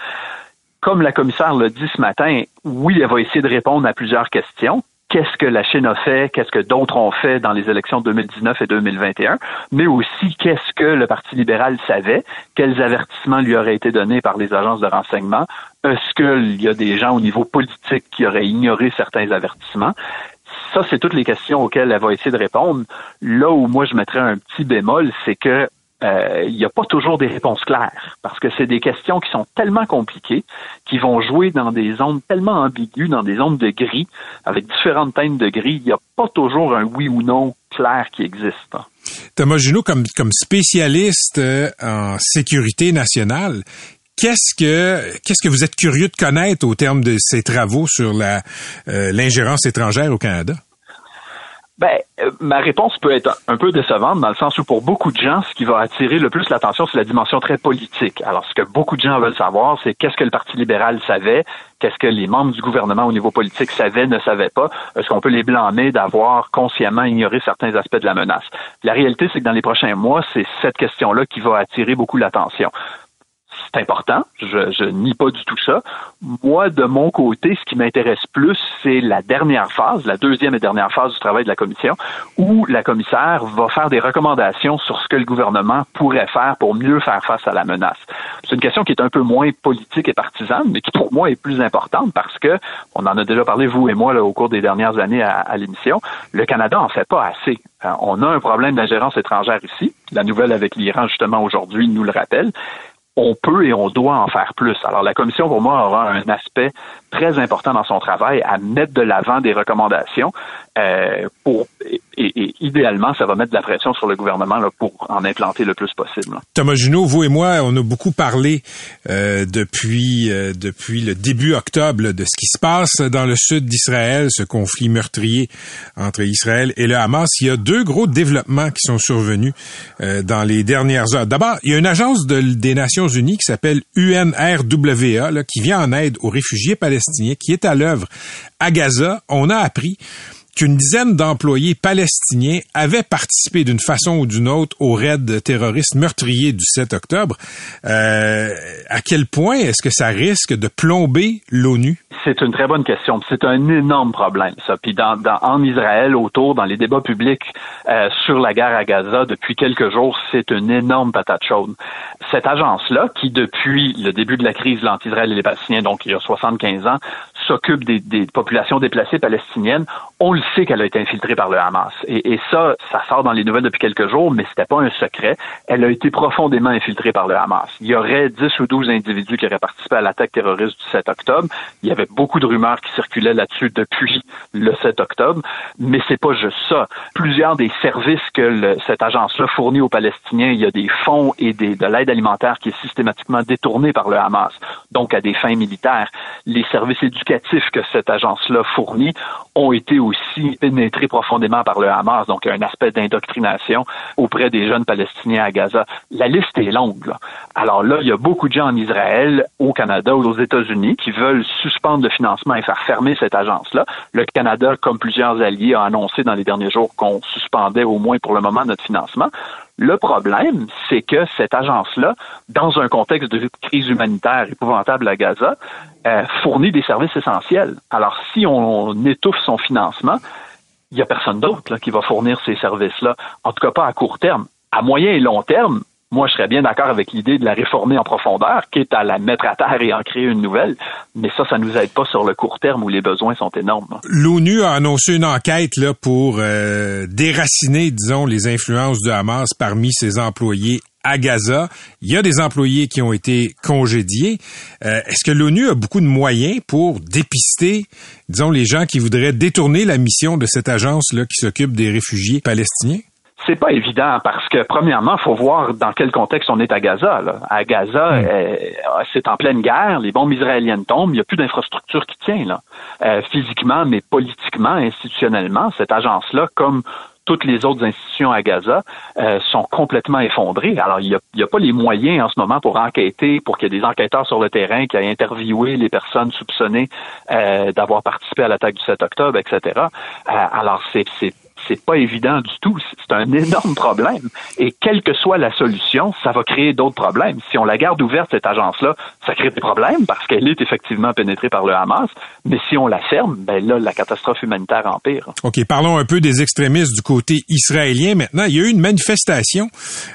comme la commissaire l'a dit ce matin, oui, elle va essayer de répondre à plusieurs questions. Qu'est-ce que la Chine a fait? Qu'est-ce que d'autres ont fait dans les élections de 2019 et 2021? Mais aussi, qu'est-ce que le Parti libéral savait? Quels avertissements lui auraient été donnés par les agences de renseignement? Est-ce qu'il y a des gens au niveau politique qui auraient ignoré certains avertissements? Ça, c'est toutes les questions auxquelles elle va essayer de répondre. Là où moi, je mettrais un petit bémol, c'est que euh, il n'y a pas toujours des réponses claires parce que c'est des questions qui sont tellement compliquées, qui vont jouer dans des zones tellement ambiguës, dans des zones de gris, avec différentes teintes de gris. Il n'y a pas toujours un oui ou non clair qui existe. Thomas Junot, comme, spécialiste euh, en sécurité nationale, Qu'est-ce que qu'est-ce que vous êtes curieux de connaître au terme de ces travaux sur euh, l'ingérence étrangère au Canada? Ben, euh, ma réponse peut être un peu décevante dans le sens où pour beaucoup de gens, ce qui va attirer le plus l'attention, c'est la dimension très politique. Alors, ce que beaucoup de gens veulent savoir, c'est qu'est-ce que le Parti libéral savait, qu'est-ce que les membres du gouvernement au niveau politique savaient, ne savaient pas. Est-ce qu'on peut les blâmer d'avoir consciemment ignoré certains aspects de la menace? La réalité, c'est que dans les prochains mois, c'est cette question-là qui va attirer beaucoup l'attention c'est important. Je, je nie pas du tout ça. Moi, de mon côté, ce qui m'intéresse plus, c'est la dernière phase, la deuxième et dernière phase du travail de la commission, où la commissaire va faire des recommandations sur ce que le gouvernement pourrait faire pour mieux faire face à la menace. C'est une question qui est un peu moins politique et partisane, mais qui pour moi est plus importante parce que, on en a déjà parlé, vous et moi, là, au cours des dernières années à, à l'émission, le Canada en fait pas assez. Euh, on a un problème d'ingérence étrangère ici. La nouvelle avec l'Iran, justement, aujourd'hui, nous le rappelle on peut et on doit en faire plus. Alors la commission, pour moi, aura un aspect très important dans son travail à mettre de l'avant des recommandations euh, pour et, et, idéalement, ça va mettre de la pression sur le gouvernement là, pour en implanter le plus possible. Thomas Junot, vous et moi, on a beaucoup parlé euh, depuis euh, depuis le début octobre de ce qui se passe dans le sud d'Israël, ce conflit meurtrier entre Israël et le Hamas. Il y a deux gros développements qui sont survenus euh, dans les dernières heures. D'abord, il y a une agence de, des Nations Unies qui s'appelle UNRWA là, qui vient en aide aux réfugiés palestiniens, qui est à l'œuvre à Gaza. On a appris qu'une dizaine d'employés palestiniens avaient participé d'une façon ou d'une autre au raid terroriste meurtrier du 7 octobre. Euh, à quel point est-ce que ça risque de plomber l'ONU? C'est une très bonne question. C'est un énorme problème, ça. Puis dans, dans, en Israël, autour, dans les débats publics euh, sur la guerre à Gaza, depuis quelques jours, c'est une énorme patate chaude. Cette agence-là, qui depuis le début de la crise entre Israël et les Palestiniens, donc il y a 75 ans, s'occupe des, des, populations déplacées palestiniennes, on le sait qu'elle a été infiltrée par le Hamas. Et, et, ça, ça sort dans les nouvelles depuis quelques jours, mais c'était pas un secret. Elle a été profondément infiltrée par le Hamas. Il y aurait 10 ou 12 individus qui auraient participé à l'attaque terroriste du 7 octobre. Il y avait beaucoup de rumeurs qui circulaient là-dessus depuis le 7 octobre, mais c'est pas juste ça. Plusieurs des services que le, cette agence-là fournit aux Palestiniens, il y a des fonds et des, de l'aide alimentaire qui est systématiquement détournée par le Hamas, donc à des fins militaires. Les services éducatifs que cette agence-là fournit ont été aussi pénétrés profondément par le Hamas, donc un aspect d'indoctrination auprès des jeunes Palestiniens à Gaza. La liste est longue. Là. Alors là, il y a beaucoup de gens en Israël, au Canada ou aux États-Unis qui veulent suspendre le financement et faire fermer cette agence-là. Le Canada, comme plusieurs alliés, a annoncé dans les derniers jours qu'on suspendait au moins pour le moment notre financement. Le problème, c'est que cette agence-là, dans un contexte de crise humanitaire épouvantable à Gaza, euh, fournit des services essentiels. Alors, si on étouffe son financement, il n'y a personne d'autre qui va fournir ces services-là, en tout cas pas à court terme. À moyen et long terme, moi, je serais bien d'accord avec l'idée de la réformer en profondeur, quitte à la mettre à terre et en créer une nouvelle. Mais ça, ça nous aide pas sur le court terme où les besoins sont énormes. L'ONU a annoncé une enquête là pour euh, déraciner, disons, les influences de Hamas parmi ses employés à Gaza. Il y a des employés qui ont été congédiés. Euh, Est-ce que l'ONU a beaucoup de moyens pour dépister, disons, les gens qui voudraient détourner la mission de cette agence-là qui s'occupe des réfugiés palestiniens? C'est pas évident parce que premièrement, faut voir dans quel contexte on est à Gaza. Là. À Gaza, mm. euh, c'est en pleine guerre, les bombes israéliennes tombent, il n'y a plus d'infrastructure qui tient là, euh, physiquement, mais politiquement, institutionnellement, cette agence-là, comme toutes les autres institutions à Gaza euh, sont complètement effondrées. Alors, il n'y a, a, pas les moyens en ce moment pour enquêter, pour qu'il y ait des enquêteurs sur le terrain qui aient interviewé les personnes soupçonnées euh, d'avoir participé à l'attaque du 7 octobre, etc. Euh, alors, c'est c'est pas évident du tout. C'est un énorme problème. Et quelle que soit la solution, ça va créer d'autres problèmes. Si on la garde ouverte, cette agence-là, ça crée des problèmes parce qu'elle est effectivement pénétrée par le Hamas. Mais si on la ferme, ben là, la catastrophe humanitaire empire. OK, parlons un peu des extrémistes du côté israélien maintenant. Il y a eu une manifestation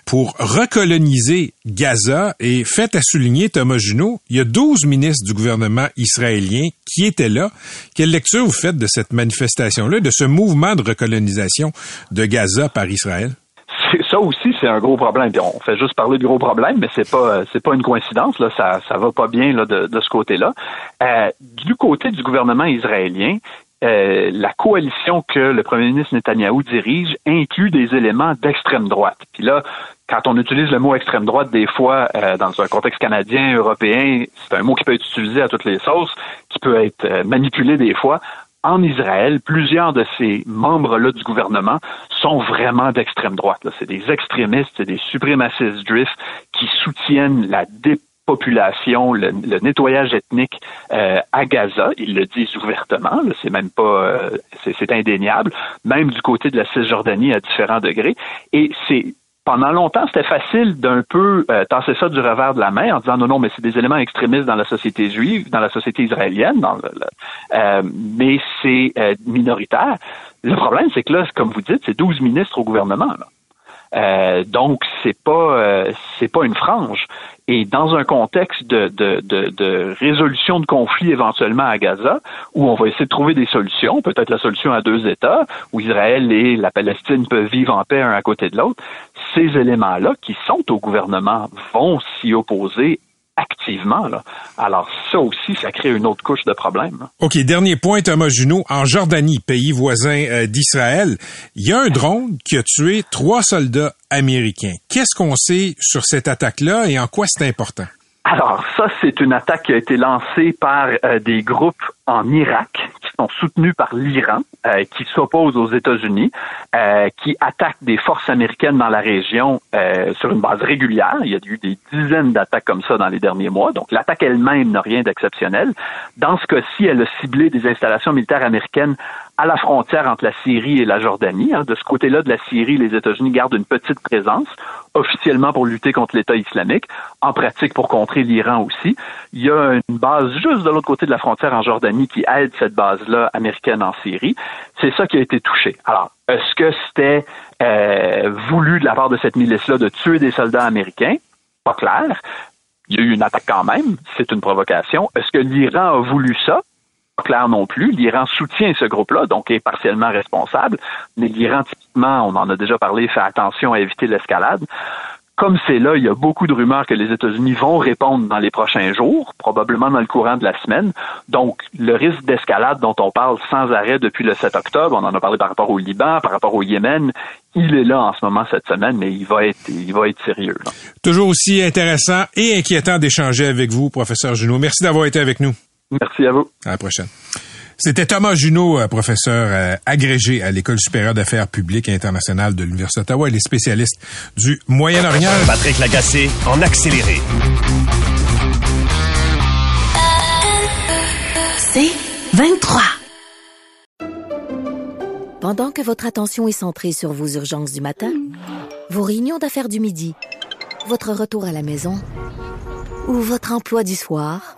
pour recoloniser Gaza et fait à souligner Thomas Junot, il y a 12 ministres du gouvernement israélien qui étaient là. Quelle lecture vous faites de cette manifestation-là, de ce mouvement de recolonisation de Gaza par Israël? ça aussi, c'est un gros problème. on fait juste parler de gros problèmes, mais c'est pas c'est pas une coïncidence. Ça ça va pas bien de, ce côté-là. Euh, du côté du gouvernement israélien, euh, la coalition que le premier ministre Netanyahou dirige inclut des éléments d'extrême droite. Puis là, quand on utilise le mot extrême droite, des fois, euh, dans un contexte canadien, européen, c'est un mot qui peut être utilisé à toutes les sauces, qui peut être euh, manipulé des fois. En Israël, plusieurs de ces membres-là du gouvernement sont vraiment d'extrême droite. C'est des extrémistes, c'est des suprémacistes juifs qui soutiennent la dépopulation, le, nettoyage ethnique euh, à Gaza. Ils le disent ouvertement, c'est même pas, c'est indéniable, même du côté de la Cisjordanie à différents degrés. Et c'est pendant longtemps, c'était facile d'un peu euh, tasser ça du revers de la main en disant non, non, mais c'est des éléments extrémistes dans la société juive, dans la société israélienne, dans le, euh, mais c'est euh, minoritaire. Le problème, c'est que là, comme vous dites, c'est 12 ministres au gouvernement. Là. Euh, donc c'est pas euh, c'est pas une frange. Et dans un contexte de, de, de, de, résolution de conflits éventuellement à Gaza, où on va essayer de trouver des solutions, peut-être la solution à deux États, où Israël et la Palestine peuvent vivre en paix un à côté de l'autre, ces éléments-là qui sont au gouvernement vont s'y opposer activement. Alors ça aussi, ça crée une autre couche de problèmes. OK, dernier point, Thomas Junot. En Jordanie, pays voisin euh, d'Israël, il y a un drone qui a tué trois soldats américains. Qu'est-ce qu'on sait sur cette attaque-là et en quoi c'est important? Alors ça, c'est une attaque qui a été lancée par euh, des groupes en Irak qui sont soutenus par l'Iran, euh, qui s'opposent aux États-Unis, euh, qui attaquent des forces américaines dans la région sur une base régulière. Il y a eu des dizaines d'attaques comme ça dans les derniers mois. Donc l'attaque elle-même n'a rien d'exceptionnel. Dans ce cas-ci, elle a ciblé des installations militaires américaines à la frontière entre la Syrie et la Jordanie. Hein. De ce côté-là de la Syrie, les États-Unis gardent une petite présence, officiellement pour lutter contre l'État islamique, en pratique pour contrer l'Iran aussi. Il y a une base juste de l'autre côté de la frontière en Jordanie qui aide cette base-là américaine en Syrie. C'est ça qui a été touché. Alors, est-ce que c'était euh, voulu de la part de cette milice-là de tuer des soldats américains? Pas clair. Il y a eu une attaque quand même. C'est une provocation. Est-ce que l'Iran a voulu ça? Clair non plus. L'Iran soutient ce groupe-là, donc est partiellement responsable. Mais l'Iran, typiquement, on en a déjà parlé, fait attention à éviter l'escalade comme c'est là, il y a beaucoup de rumeurs que les États-Unis vont répondre dans les prochains jours, probablement dans le courant de la semaine. Donc, le risque d'escalade dont on parle sans arrêt depuis le 7 octobre, on en a parlé par rapport au Liban, par rapport au Yémen, il est là en ce moment cette semaine, mais il va être, il va être sérieux. Toujours aussi intéressant et inquiétant d'échanger avec vous, professeur Junot. Merci d'avoir été avec nous. Merci à vous. À la prochaine. C'était Thomas Junot, euh, professeur euh, agrégé à l'École supérieure d'affaires publiques et internationales de l'Université d'Ottawa et les spécialistes du Moyen-Orient. Patrick Lagacé en accéléré. C'est 23. Pendant que votre attention est centrée sur vos urgences du matin, vos réunions d'affaires du midi, votre retour à la maison ou votre emploi du soir,